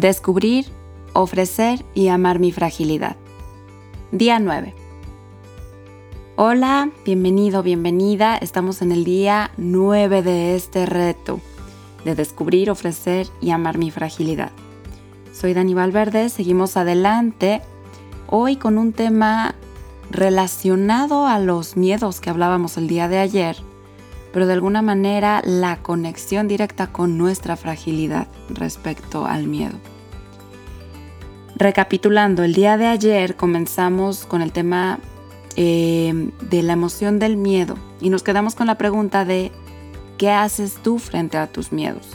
Descubrir, ofrecer y amar mi fragilidad. Día 9. Hola, bienvenido, bienvenida. Estamos en el día 9 de este reto de descubrir, ofrecer y amar mi fragilidad. Soy Dani Valverde, seguimos adelante hoy con un tema relacionado a los miedos que hablábamos el día de ayer, pero de alguna manera la conexión directa con nuestra fragilidad respecto al miedo. Recapitulando, el día de ayer comenzamos con el tema eh, de la emoción del miedo y nos quedamos con la pregunta de ¿qué haces tú frente a tus miedos?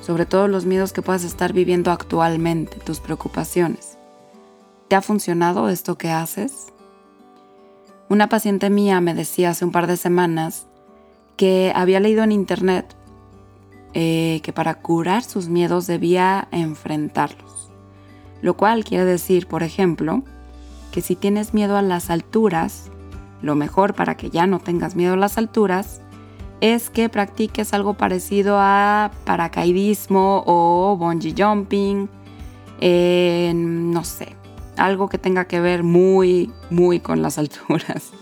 Sobre todo los miedos que puedas estar viviendo actualmente, tus preocupaciones. ¿Te ha funcionado esto que haces? Una paciente mía me decía hace un par de semanas que había leído en internet eh, que para curar sus miedos debía enfrentarlos. Lo cual quiere decir, por ejemplo, que si tienes miedo a las alturas, lo mejor para que ya no tengas miedo a las alturas es que practiques algo parecido a paracaidismo o bungee jumping, no sé, algo que tenga que ver muy, muy con las alturas.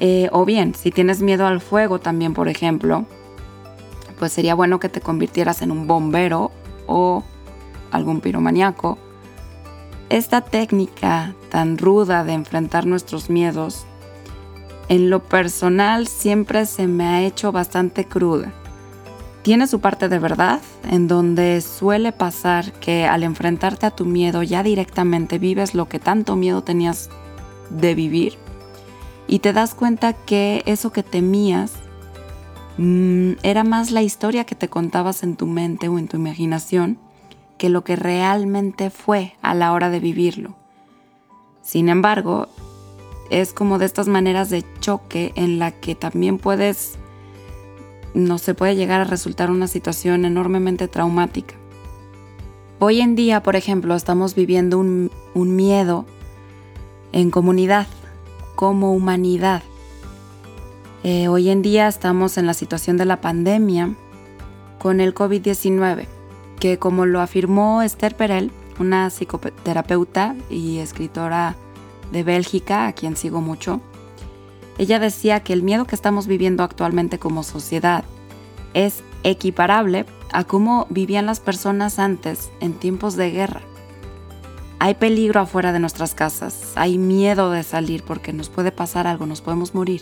Eh, o bien, si tienes miedo al fuego también, por ejemplo, pues sería bueno que te convirtieras en un bombero o algún piromaniaco esta técnica tan ruda de enfrentar nuestros miedos, en lo personal siempre se me ha hecho bastante cruda. Tiene su parte de verdad, en donde suele pasar que al enfrentarte a tu miedo ya directamente vives lo que tanto miedo tenías de vivir y te das cuenta que eso que temías mm, era más la historia que te contabas en tu mente o en tu imaginación que lo que realmente fue a la hora de vivirlo. Sin embargo, es como de estas maneras de choque en la que también puedes, no se puede llegar a resultar una situación enormemente traumática. Hoy en día, por ejemplo, estamos viviendo un, un miedo en comunidad, como humanidad. Eh, hoy en día estamos en la situación de la pandemia con el COVID-19 que como lo afirmó Esther Perel, una psicoterapeuta y escritora de Bélgica, a quien sigo mucho, ella decía que el miedo que estamos viviendo actualmente como sociedad es equiparable a cómo vivían las personas antes en tiempos de guerra. Hay peligro afuera de nuestras casas, hay miedo de salir porque nos puede pasar algo, nos podemos morir.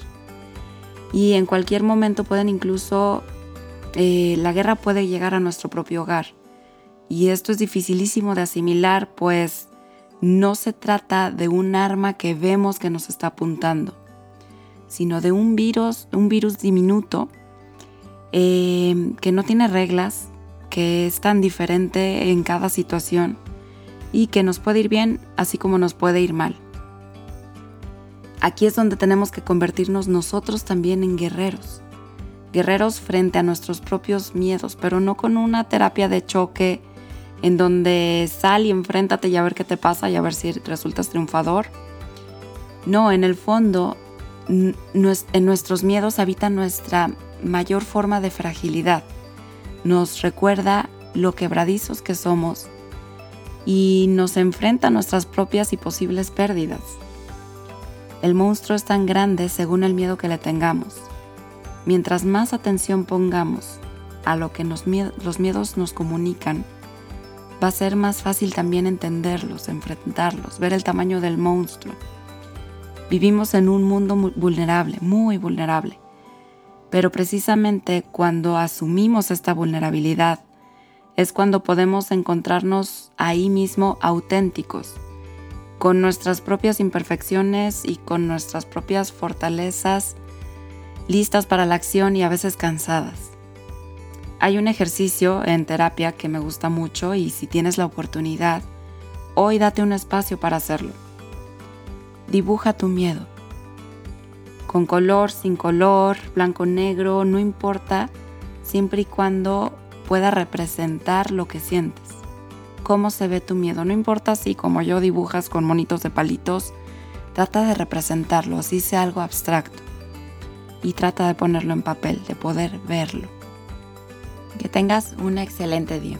Y en cualquier momento pueden incluso, eh, la guerra puede llegar a nuestro propio hogar. Y esto es dificilísimo de asimilar, pues no se trata de un arma que vemos que nos está apuntando, sino de un virus, un virus diminuto eh, que no tiene reglas, que es tan diferente en cada situación y que nos puede ir bien así como nos puede ir mal. Aquí es donde tenemos que convertirnos nosotros también en guerreros. Guerreros frente a nuestros propios miedos, pero no con una terapia de choque en donde sal y enfréntate y a ver qué te pasa y a ver si resultas triunfador. No, en el fondo, en nuestros miedos habita nuestra mayor forma de fragilidad. Nos recuerda lo quebradizos que somos y nos enfrenta a nuestras propias y posibles pérdidas. El monstruo es tan grande según el miedo que le tengamos. Mientras más atención pongamos a lo que los miedos nos comunican, va a ser más fácil también entenderlos, enfrentarlos, ver el tamaño del monstruo. Vivimos en un mundo muy vulnerable, muy vulnerable. Pero precisamente cuando asumimos esta vulnerabilidad es cuando podemos encontrarnos ahí mismo auténticos, con nuestras propias imperfecciones y con nuestras propias fortalezas, listas para la acción y a veces cansadas. Hay un ejercicio en terapia que me gusta mucho y si tienes la oportunidad, hoy date un espacio para hacerlo. Dibuja tu miedo. Con color, sin color, blanco, negro, no importa, siempre y cuando pueda representar lo que sientes. Cómo se ve tu miedo. No importa si como yo dibujas con monitos de palitos, trata de representarlo, así sea algo abstracto. Y trata de ponerlo en papel, de poder verlo. Que tengas un excelente día.